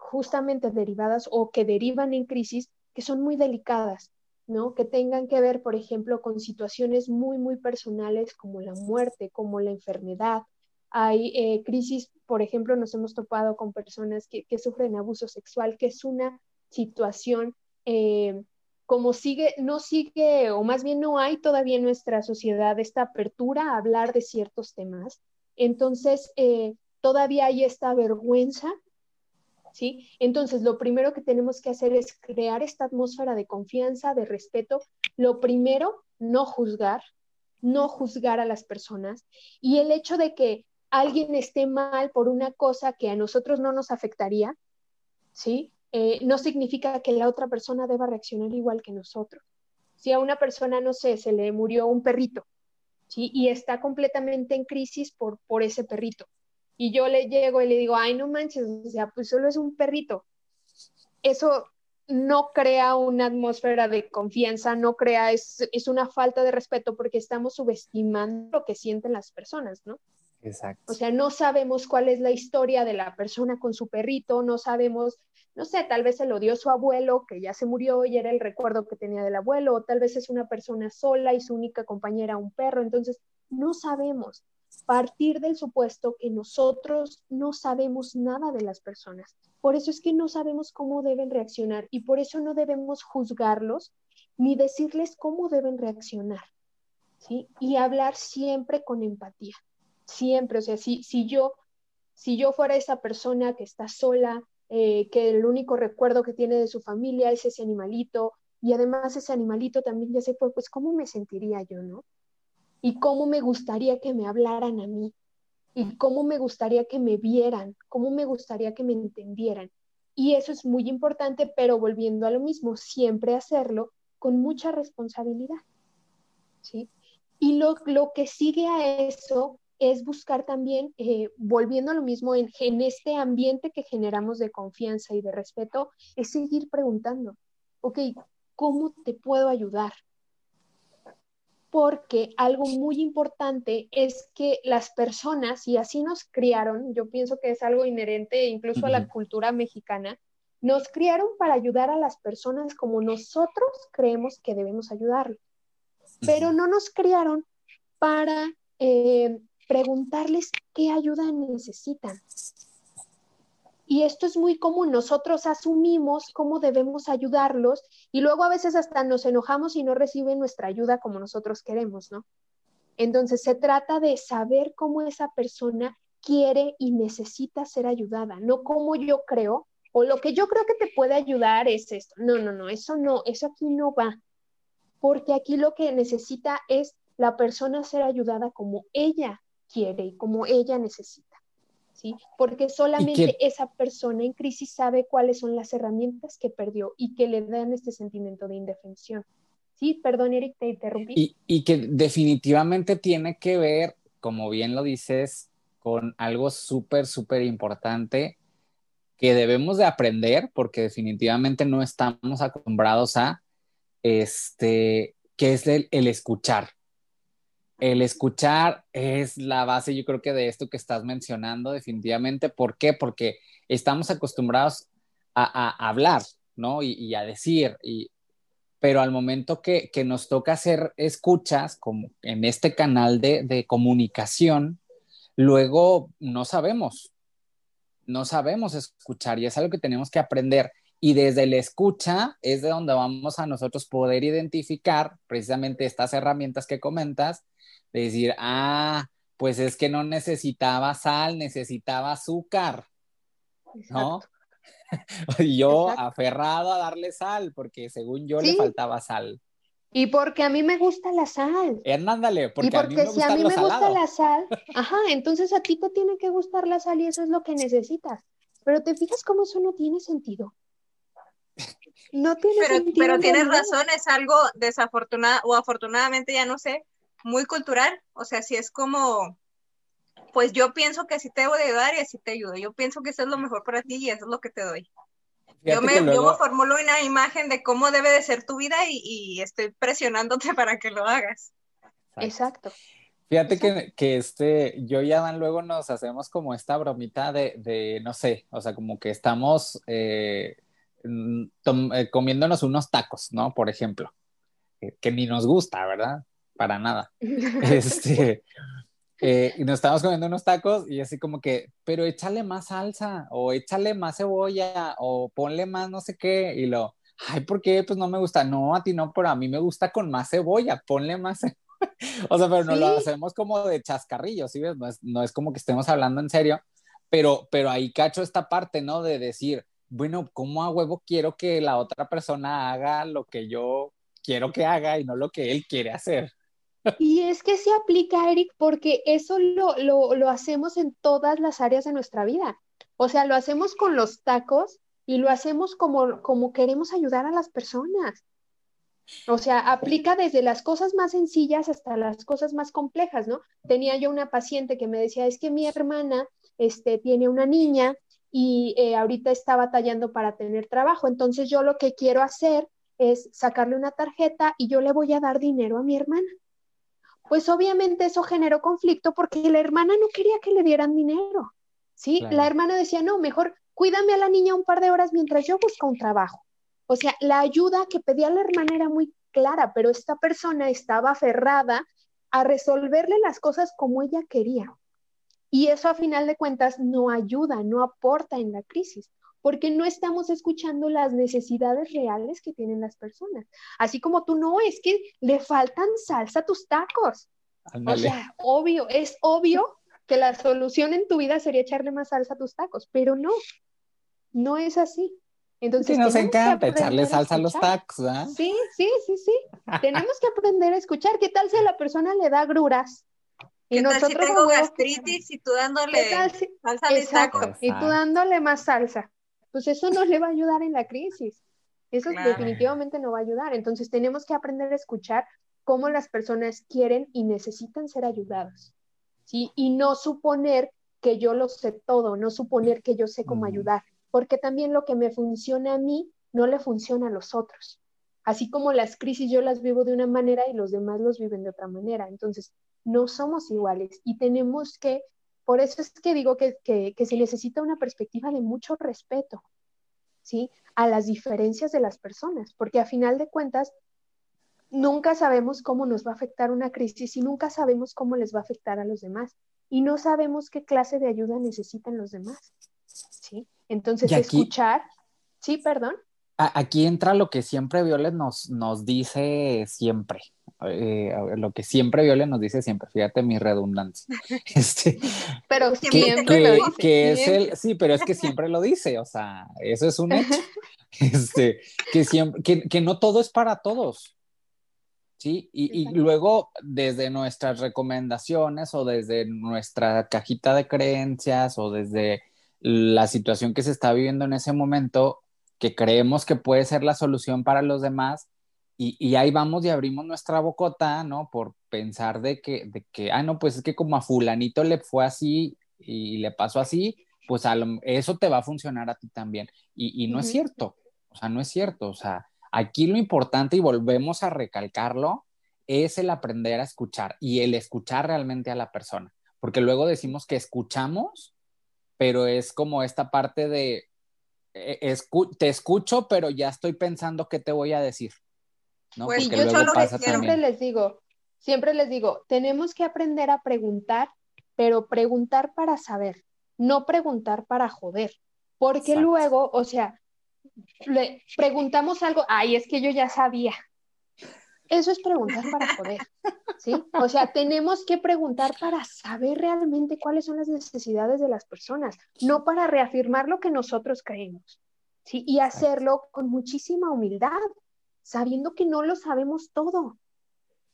justamente derivadas o que derivan en crisis que son muy delicadas, ¿no? Que tengan que ver, por ejemplo, con situaciones muy, muy personales como la muerte, como la enfermedad. Hay eh, crisis, por ejemplo, nos hemos topado con personas que, sufren abuso sexual, que es una situación eh, como sigue, no sigue, o más bien no hay todavía en nuestra sociedad esta apertura a hablar de ciertos temas. Entonces, eh, todavía hay esta vergüenza ¿sí? Entonces, lo primero que tenemos que hacer es crear esta atmósfera de confianza, de respeto. Lo primero, no juzgar, no juzgar a las personas. Y el hecho de que alguien esté mal por una cosa que a nosotros no nos afectaría, ¿sí? Eh, no significa que la otra persona deba reaccionar igual que nosotros. Si a una persona, no sé, se le murió un perrito, ¿sí? Y está completamente en crisis por, por ese perrito y yo le llego y le digo, ay, no manches, o sea, pues solo es un perrito. Eso no crea una atmósfera de confianza, no crea, es, es una falta de respeto porque estamos subestimando lo que sienten las personas, ¿no? Exacto. O sea, no sabemos cuál es la historia de la persona con su perrito, no sabemos, no sé, tal vez se lo dio su abuelo, que ya se murió y era el recuerdo que tenía del abuelo, o tal vez es una persona sola y su única compañera un perro, entonces no sabemos partir del supuesto que nosotros no sabemos nada de las personas. Por eso es que no sabemos cómo deben reaccionar y por eso no debemos juzgarlos ni decirles cómo deben reaccionar. ¿sí? Y hablar siempre con empatía, siempre. O sea, si, si, yo, si yo fuera esa persona que está sola, eh, que el único recuerdo que tiene de su familia es ese animalito, y además ese animalito también ya se fue, pues ¿cómo me sentiría yo, no? Y cómo me gustaría que me hablaran a mí y cómo me gustaría que me vieran, cómo me gustaría que me entendieran. Y eso es muy importante, pero volviendo a lo mismo, siempre hacerlo con mucha responsabilidad. ¿sí? Y lo, que sigue a eso es buscar también, eh, volviendo a lo mismo, en, en este ambiente que generamos de confianza y de respeto, es seguir preguntando, ok, ¿cómo te puedo ayudar? Porque algo muy importante es que las personas, y así nos criaron, yo pienso que es algo inherente incluso a la cultura mexicana, nos criaron para ayudar a las personas como nosotros creemos que debemos ayudarles, pero no nos criaron para eh, preguntarles qué ayuda necesitan. Y esto es muy común, nosotros asumimos cómo debemos ayudarlos y luego a veces hasta nos enojamos y no reciben nuestra ayuda como nosotros queremos, ¿no? Entonces se trata de saber cómo esa persona quiere y necesita ser ayudada, no como yo creo o lo que yo creo que te puede ayudar es esto. No, no, no, eso no, eso aquí no va. Porque aquí lo que necesita es la persona ser ayudada como ella quiere y como ella necesita. ¿Sí? Porque solamente esa persona en crisis sabe cuáles son las herramientas que perdió y que le dan este sentimiento de indefensión. Sí, perdón, Eric, te interrumpí. Y, y que definitivamente tiene que ver, como bien lo dices, con algo súper, súper importante que debemos de aprender porque definitivamente no estamos acostumbrados a, este, que es el escuchar el escuchar es la base, yo creo que de esto que estás mencionando definitivamente. ¿Por qué? Porque estamos acostumbrados a, hablar, ¿no? Y, a decir, y, pero al momento que, nos toca hacer escuchas, como en este canal de, de comunicación, luego no sabemos, no sabemos escuchar y es algo que tenemos que aprender. Y desde la escucha es de donde vamos a nosotros poder identificar precisamente estas herramientas que comentas de decir, ah, pues es que no necesitaba sal, necesitaba azúcar, ¿no? y yo aferrado a darle sal, porque según yo le faltaba sal. Y porque a mí me gusta la sal. Hernándale, porque, y porque a mí me si a mí me gusta la sal, ajá, entonces a ti te tiene que gustar la sal y eso es lo que necesitas. Pero te fijas cómo eso no tiene sentido. No tiene pero, sentido. Pero tienes razón, es algo desafortunado o afortunadamente, ya no sé, muy cultural, o sea, si es como, pues yo pienso que así te debo de ayudar y así te ayudo, yo pienso que eso es lo mejor para ti y eso es lo que te doy. yo me, formulo una imagen de cómo debe de ser tu vida y, estoy presionándote para que lo hagas. Exacto. Fíjate que, que, este, yo y Adán luego nos hacemos como esta bromita de, de no sé, o sea, como que estamos eh, eh, comiéndonos unos tacos, ¿no? Por ejemplo, que ni nos gusta, ¿verdad? Para nada. este, eh, y nos estábamos comiendo unos tacos y así como que, pero échale más salsa o échale más cebolla o ponle más no sé qué y lo, ay, ¿por qué? Pues no me gusta. No, a ti no, pero a mí me gusta con más cebolla, ponle más. o sea, pero no lo hacemos como de chascarrillo, ¿sí ves? No es, no es como que estemos hablando en serio, pero, pero ahí cacho esta parte, ¿no? De decir, bueno, ¿cómo a huevo quiero que la otra persona haga lo que yo quiero que haga y no lo que él quiere hacer? Y es que se aplica, Eric, porque eso lo, lo, hacemos en todas las áreas de nuestra vida. O sea, lo hacemos con los tacos y lo hacemos como, como queremos ayudar a las personas. O sea, aplica desde las cosas más sencillas hasta las cosas más complejas, ¿no? Tenía yo una paciente que me decía, es que mi hermana este, tiene una niña y eh, ahorita está batallando para tener trabajo, entonces yo lo que quiero hacer es sacarle una tarjeta y yo le voy a dar dinero a mi hermana pues obviamente eso generó conflicto porque la hermana no quería que le dieran dinero, ¿sí? La hermana decía, no, mejor cuídame a la niña un par de horas mientras yo busco un trabajo. O sea, la ayuda que pedía la hermana era muy clara, pero esta persona estaba aferrada a resolverle las cosas como ella quería. Y eso a final de cuentas no ayuda, no aporta en la crisis porque no estamos escuchando las necesidades reales que tienen las personas. Así como tú no, es que le faltan salsa a tus tacos. O sea, obvio, es obvio que la solución en tu vida sería echarle más salsa a tus tacos, pero no, no es así. Entonces, sí, nos encanta echarle salsa a, los tacos, ¿ah? Sí, sí, sí, sí. tenemos que aprender a escuchar. ¿Qué tal si a la persona le da gruras? Y nosotros si tengo gastritis y tú dándole salsa a tacos? Y tú dándole más salsa pues eso no le va a ayudar en la crisis. Eso definitivamente no va a ayudar. Entonces tenemos que aprender a escuchar cómo las personas quieren y necesitan ser ayudadas. ¿sí? Y no suponer que yo lo sé todo, no suponer que yo sé cómo ayudar, porque también lo que me funciona a mí no le funciona a los otros. Así como las crisis yo las vivo de una manera y los demás los viven de otra manera. Entonces, no somos iguales y tenemos que por eso es que digo que, se necesita una perspectiva de mucho respeto, ¿sí? A las diferencias de las personas, porque a final de cuentas, nunca sabemos cómo nos va a afectar una crisis y nunca sabemos cómo les va a afectar a los demás. Y no sabemos qué clase de ayuda necesitan los demás, ¿sí? Entonces, escuchar, sí, perdón. Aquí entra lo que siempre Violet nos, nos dice siempre. Eh, lo que siempre Violet nos dice siempre, fíjate mi redundancia. Este, pero siempre que, es el, sí, pero es que siempre lo dice, o sea, eso es un hecho. Este, que, siempre, que, no todo es para todos. ¿sí? Y, y, luego, desde nuestras recomendaciones o desde nuestra cajita de creencias o desde la situación que se está viviendo en ese momento, que creemos que puede ser la solución para los demás, y, y ahí vamos y abrimos nuestra bocota, ¿no? Por pensar de que, de que, ah, no, pues es que como a fulanito le fue así y le pasó así, pues a eso te va a funcionar a ti también. Y, y no es cierto, o sea, no es cierto, o sea, aquí lo importante, y volvemos a recalcarlo, es el aprender a escuchar y el escuchar realmente a la persona, porque luego decimos que escuchamos, pero es como esta parte de, e, te escucho, pero ya estoy pensando qué te voy a decir. ¿no? Pues yo solo siempre les digo, siempre les digo, tenemos que aprender a preguntar, pero preguntar para saber, no preguntar para joder, porque luego, o sea, le preguntamos algo, ay, es que yo ya sabía. Eso es preguntar para joder, ¿sí? O sea, tenemos que preguntar para saber realmente cuáles son las necesidades de las personas, no para reafirmar lo que nosotros creemos, ¿sí? Y hacerlo con muchísima humildad, sabiendo que no lo sabemos todo.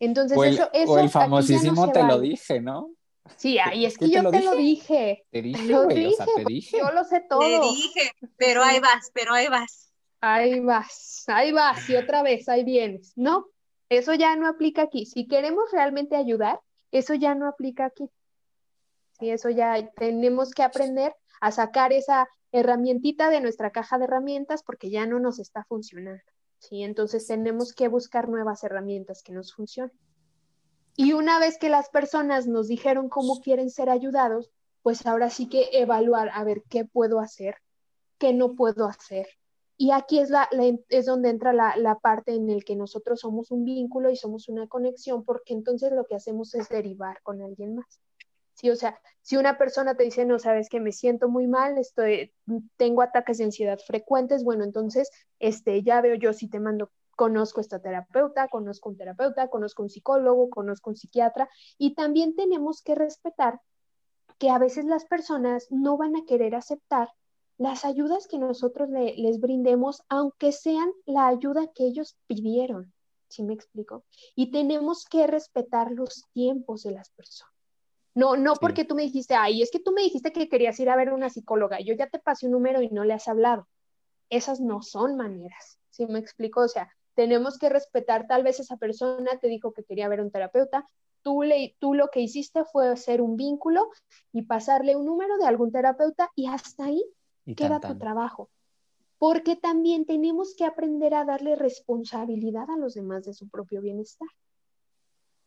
Entonces, eso, eso. O el famosísimo te lo dije, ¿no? Sí, ahí es que, yo te, lo dije. Te dije, güey, o sea, te dije. Yo lo sé todo. Te dije, pero ahí vas, pero ahí vas. Ahí vas, ahí vas, y otra vez, ahí vienes. No, eso ya no aplica aquí. Si queremos realmente ayudar, eso ya no aplica aquí. Sí, eso ya tenemos que aprender a sacar esa herramientita de nuestra caja de herramientas porque ya no nos está funcionando. Sí, entonces tenemos que buscar nuevas herramientas que nos funcionen. Y una vez que las personas nos dijeron cómo quieren ser ayudados, pues ahora sí que evaluar a ver qué puedo hacer, qué no puedo hacer. Y aquí es, la, es donde entra la, la, parte en el que nosotros somos un vínculo y somos una conexión, porque entonces lo que hacemos es derivar con alguien más. Sí, o sea, si una persona te dice, no, sabes que me siento muy mal, estoy, tengo ataques de ansiedad frecuentes, bueno, entonces, este, ya veo yo si te mando conozco esta terapeuta, conozco un terapeuta, conozco un psicólogo, conozco un psiquiatra y también tenemos que respetar que a veces las personas no van a querer aceptar las ayudas que nosotros les brindemos, aunque sean la ayuda que ellos pidieron. ¿Sí me explico? Y tenemos que respetar los tiempos de las personas. No, no porque tú me dijiste, ay, es que tú me dijiste que querías ir a ver a una psicóloga, yo ya te pasé un número y no le has hablado. Esas no son maneras, ¿sí me explico? O sea, tenemos que respetar, tal vez esa persona te dijo que quería ver un terapeuta, tú, le, tú lo que hiciste fue hacer un vínculo y pasarle un número de algún terapeuta y hasta ahí queda tu trabajo. Porque también tenemos que aprender a darle responsabilidad a los demás de su propio bienestar.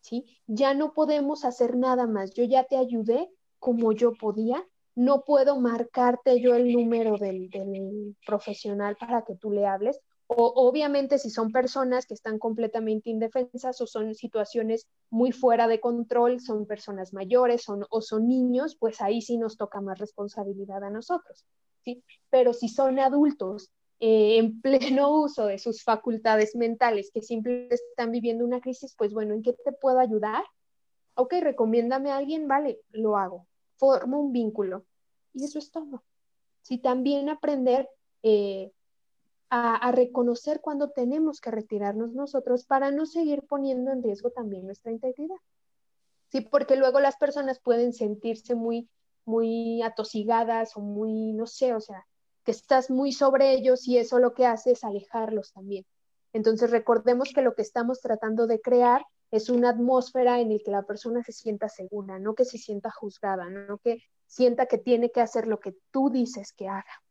¿Sí? Ya no podemos hacer nada más. Yo ya te ayudé como yo podía. No puedo marcarte yo el número del, del profesional para que tú le hables o obviamente si son personas que están completamente indefensas o son situaciones muy fuera de control, son personas mayores son, o son niños, pues ahí sí nos toca más responsabilidad a nosotros. Pero si son adultos eh, en pleno uso de sus facultades mentales que simplemente están viviendo una crisis, pues bueno, ¿en qué te puedo ayudar? Ok, recomiéndame a alguien, vale, lo hago. Formo un vínculo. Y eso es todo. Si también aprender eh, a, reconocer cuando tenemos que retirarnos nosotros para no seguir poniendo en riesgo también nuestra integridad. Sí, porque luego las personas pueden sentirse muy, muy atosigadas o muy, no sé, o sea, que estás muy sobre ellos y eso lo que hace es alejarlos también. Entonces recordemos que lo que estamos tratando de crear es una atmósfera en la que la persona se sienta segura, no que se sienta juzgada, no que sienta que tiene que hacer lo que tú dices que haga.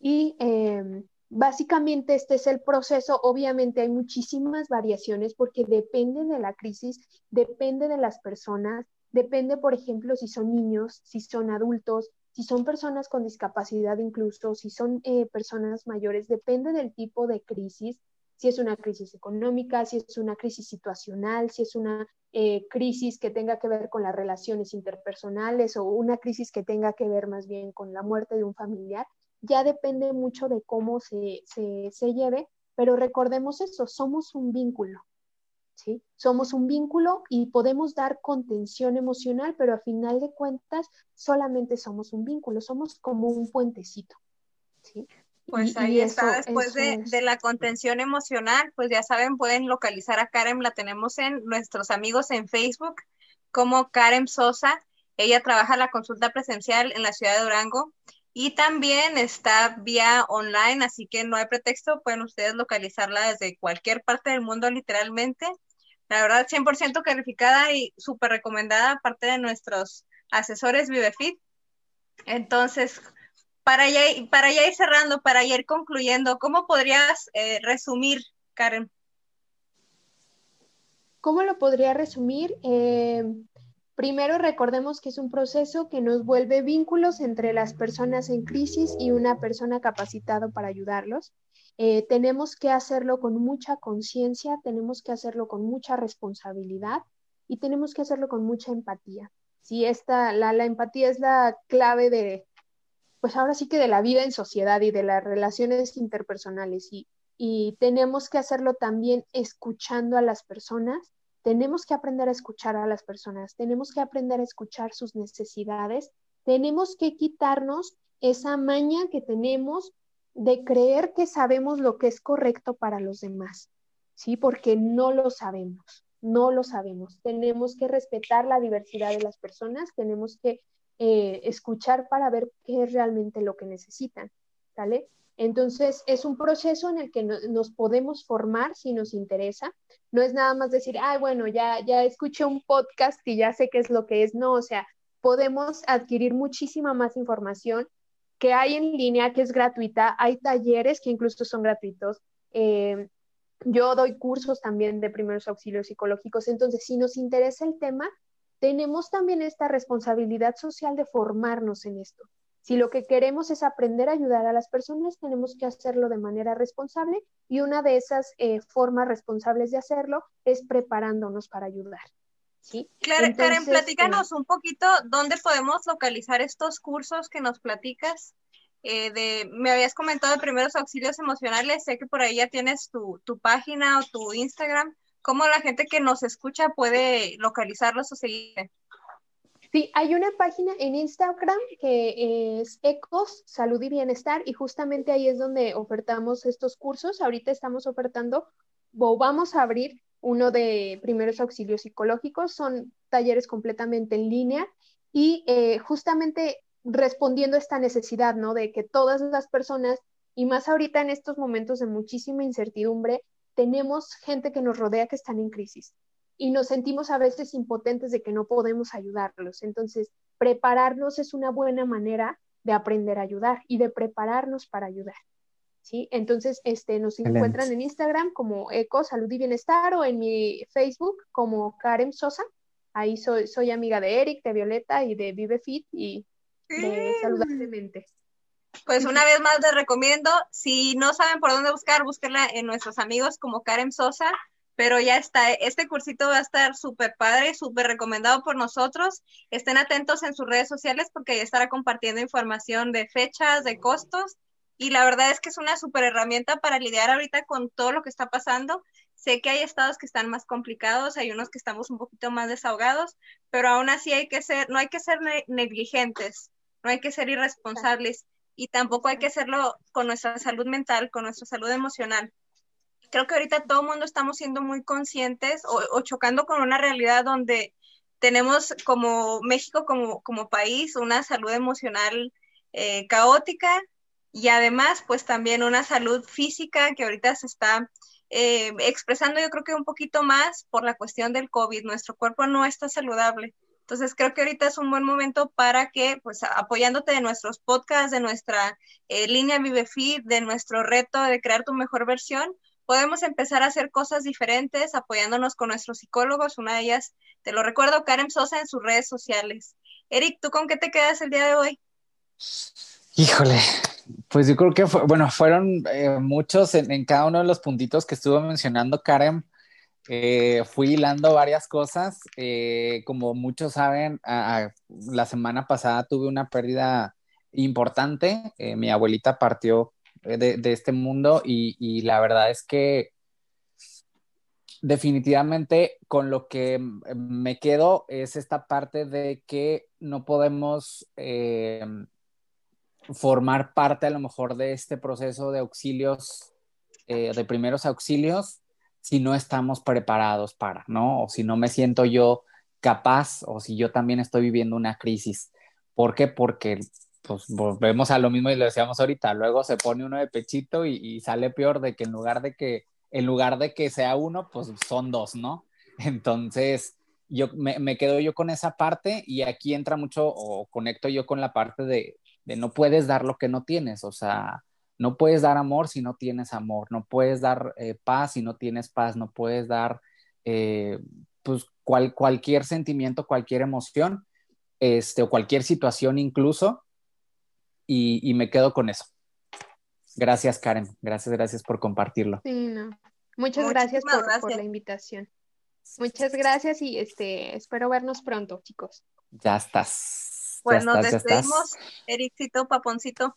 Y em, Básicamente este es el proceso. Obviamente hay muchísimas variaciones porque depende de la crisis, depende de las personas, depende, por ejemplo, si son niños, si son adultos, si son personas con discapacidad incluso, si son eh, personas mayores, depende del tipo de crisis, si es una crisis económica, si es una crisis situacional, si es una eh, crisis que tenga que ver con las relaciones interpersonales o una crisis que tenga que ver más bien con la muerte de un familiar ya depende mucho de cómo se, se lleve, pero recordemos eso, somos un vínculo. ¿Sí? Somos un vínculo y podemos dar contención emocional, pero a final de cuentas solamente somos un vínculo, somos como un puentecito. ¿sí? Pues ahí está, después de, la contención emocional, pues ya saben, pueden localizar a Karen, la tenemos en nuestros amigos en Facebook como Karen Sosa. Ella trabaja la consulta presencial en la ciudad de Durango y también está vía online, así que no hay pretexto, pueden ustedes localizarla desde cualquier parte del mundo literalmente. La verdad, 100% calificada y súper recomendada, aparte de nuestros asesores ViveFit. Entonces, para ya, para ir cerrando, para ir concluyendo, ¿cómo podrías eh, resumir, Karen? ¿Cómo lo podría resumir? Eh, primero recordemos que es un proceso que nos vuelve vínculos entre las personas en crisis y una persona capacitada para ayudarlos. Eh, tenemos que hacerlo con mucha conciencia, tenemos que hacerlo con mucha responsabilidad y tenemos que hacerlo con mucha empatía. Si esta, la, la empatía es la clave de, pues ahora sí que de la vida en sociedad y de las relaciones interpersonales y, y tenemos que hacerlo también escuchando a las personas, tenemos que aprender a escuchar a las personas, tenemos que aprender a escuchar sus necesidades, tenemos que quitarnos esa maña que tenemos de creer que sabemos lo que es correcto para los demás, ¿sí? Porque no lo sabemos, no lo sabemos. Tenemos que respetar la diversidad de las personas, tenemos que eh, escuchar para ver qué es realmente lo que necesitan, ¿sale? Entonces, es un proceso en el que nos podemos formar si nos interesa. No es nada más decir, ah, bueno, ya, ya escuché un podcast y ya sé qué es lo que es. No, o sea, podemos adquirir muchísima más información que hay en línea, que es gratuita. Hay talleres que incluso son gratuitos. Eh, yo doy cursos también de primeros auxilios psicológicos. Entonces, si nos interesa el tema, tenemos también esta responsabilidad social de formarnos en esto. Si lo que queremos es aprender a ayudar a las personas, tenemos que hacerlo de manera responsable y una de esas eh, formas responsables de hacerlo es preparándonos para ayudar. ¿Sí? Claro, Karen, platícanos un poquito dónde podemos localizar estos cursos que nos platicas. Eh, de, me habías comentado de primeros auxilios emocionales, sé que por ahí ya tienes tu, tu página o tu Instagram, ¿Cómo la gente que nos escucha puede localizarlos o seguir? Sí, hay una página en Instagram que es Ecos, Salud y Bienestar, y justamente ahí es donde ofertamos estos cursos. Ahorita estamos ofertando, o vamos a abrir uno de primeros auxilios psicológicos, son talleres completamente en línea y eh, justamente respondiendo a esta necesidad, ¿no? De que todas las personas, y más ahorita en estos momentos de muchísima incertidumbre, tenemos gente que nos rodea que están en crisis y nos sentimos a veces impotentes de que no podemos ayudarlos. Entonces, prepararnos es una buena manera de aprender a ayudar y de prepararnos para ayudar. ¿Sí? Entonces, este, nos encuentran en Instagram como Eco Salud y Bienestar o en mi Facebook como Karen Sosa. Ahí soy, soy amiga de Eric, de Violeta y de Vive Fit y de Saludablemente. Pues una vez más les recomiendo, si no saben por dónde buscar, búsquenla en nuestros amigos como Karen Sosa, pero ya está, este cursito va a estar súper padre, súper recomendado por nosotros. Estén atentos en sus redes sociales porque ya estará compartiendo información de fechas, de costos, y la verdad es que es una súper herramienta para lidiar ahorita con todo lo que está pasando. Sé que hay estados que están más complicados, hay unos que estamos un poquito más desahogados, pero aún así hay que ser, no hay que ser negligentes, no hay que ser irresponsables y tampoco hay que hacerlo con nuestra salud mental, con nuestra salud emocional. Creo que ahorita todo el mundo estamos siendo muy conscientes o, chocando con una realidad donde tenemos como México como, como país una salud emocional eh, caótica y además pues también una salud física que ahorita se está eh, expresando yo creo que un poquito más por la cuestión del COVID. Nuestro cuerpo no está saludable. Entonces creo que ahorita es un buen momento para que, pues apoyándote de nuestros podcasts, de nuestra eh, línea ViveFit, de nuestro reto de crear tu mejor versión, podemos empezar a hacer cosas diferentes apoyándonos con nuestros psicólogos. Una de ellas, te lo recuerdo, Karen Sosa en sus redes sociales. Eric, ¿tú con qué te quedas el día de hoy? Híjole, pues yo creo que, bueno, fueron eh, muchos en, cada uno de los puntitos que estuvo mencionando Karen. Eh, fui hilando varias cosas. Eh, como muchos saben, la semana pasada tuve una pérdida importante. Mi abuelita partió de, este mundo y, la verdad es que definitivamente con lo que me quedo es esta parte de que no podemos formar parte a lo mejor de este proceso de auxilios, de primeros auxilios, si no estamos preparados para, ¿no? O si no me siento yo capaz o si yo también estoy viviendo una crisis. ¿Por qué? Porque pues volvemos a lo mismo y lo decíamos ahorita, luego se pone uno de pechito y, sale peor de que en lugar de que en lugar de que sea uno, pues son dos, ¿no? Entonces, yo me, quedo yo con esa parte y aquí entra mucho o conecto yo con la parte de, de no puedes dar lo que no tienes, o sea, no puedes dar amor si no tienes amor, no puedes dar eh, paz si no tienes paz, no puedes dar eh, pues cualquier sentimiento, cualquier emoción, este, o cualquier situación incluso, y, me quedo con eso. Gracias, Karen. Gracias, gracias por compartirlo. Sí, no. Muchas gracias por, la invitación. Muchas gracias y este, espero vernos pronto, chicos. Ya estás. Pues nos despedimos, Ericito, Paponcito.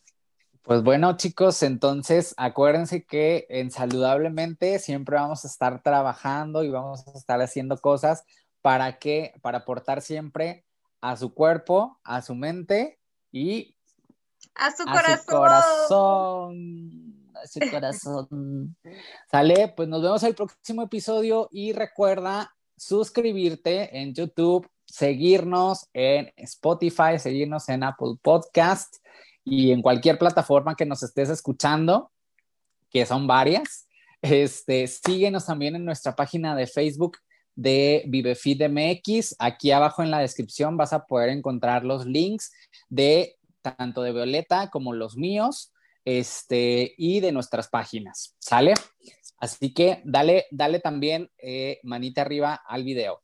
Pues bueno, chicos, entonces acuérdense que en Saludablemente siempre vamos a estar trabajando y vamos a estar haciendo cosas para que, para aportar siempre a su cuerpo, a su mente y a su corazón. A su corazón. Sale, pues nos vemos el próximo episodio y recuerda suscribirte en YouTube, seguirnos en Spotify, seguirnos en Apple Podcast y en cualquier plataforma que nos estés escuchando, que son varias. Este, síguenos también en nuestra página de Facebook de ViveFeed MX. Aquí abajo en la descripción vas a poder encontrar los links de tanto de Violeta como los míos, este, y de nuestras páginas, ¿sale? Así que dale, dale también eh, manita arriba al video.